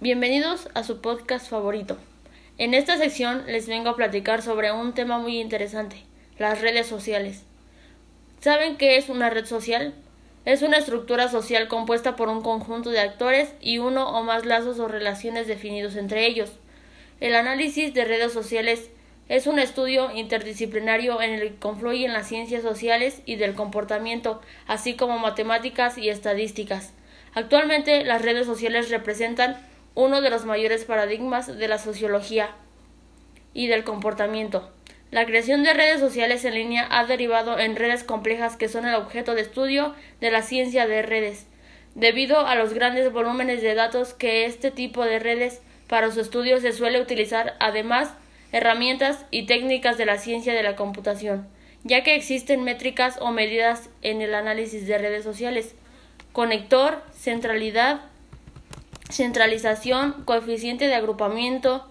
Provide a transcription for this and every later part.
Bienvenidos a su podcast favorito. En esta sección les vengo a platicar sobre un tema muy interesante, las redes sociales. ¿Saben qué es una red social? Es una estructura social compuesta por un conjunto de actores y uno o más lazos o relaciones definidos entre ellos. El análisis de redes sociales es un estudio interdisciplinario en el que confluyen las ciencias sociales y del comportamiento, así como matemáticas y estadísticas. Actualmente las redes sociales representan uno de los mayores paradigmas de la sociología y del comportamiento. La creación de redes sociales en línea ha derivado en redes complejas que son el objeto de estudio de la ciencia de redes, debido a los grandes volúmenes de datos que este tipo de redes para su estudio se suele utilizar además herramientas y técnicas de la ciencia de la computación, ya que existen métricas o medidas en el análisis de redes sociales, conector, centralidad, centralización, coeficiente de agrupamiento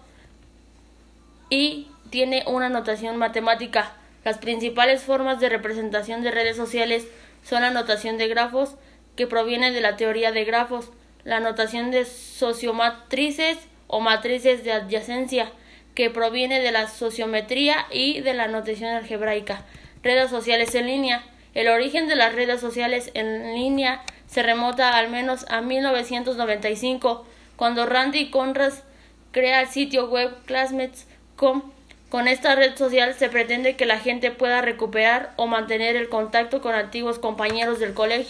y tiene una notación matemática. Las principales formas de representación de redes sociales son la notación de grafos, que proviene de la teoría de grafos, la notación de sociomatrices o matrices de adyacencia, que proviene de la sociometría y de la notación algebraica. Redes sociales en línea. El origen de las redes sociales en línea se remota al menos a 1995, cuando Randy Conras crea el sitio web Classmates.com. Con esta red social se pretende que la gente pueda recuperar o mantener el contacto con antiguos compañeros del colegio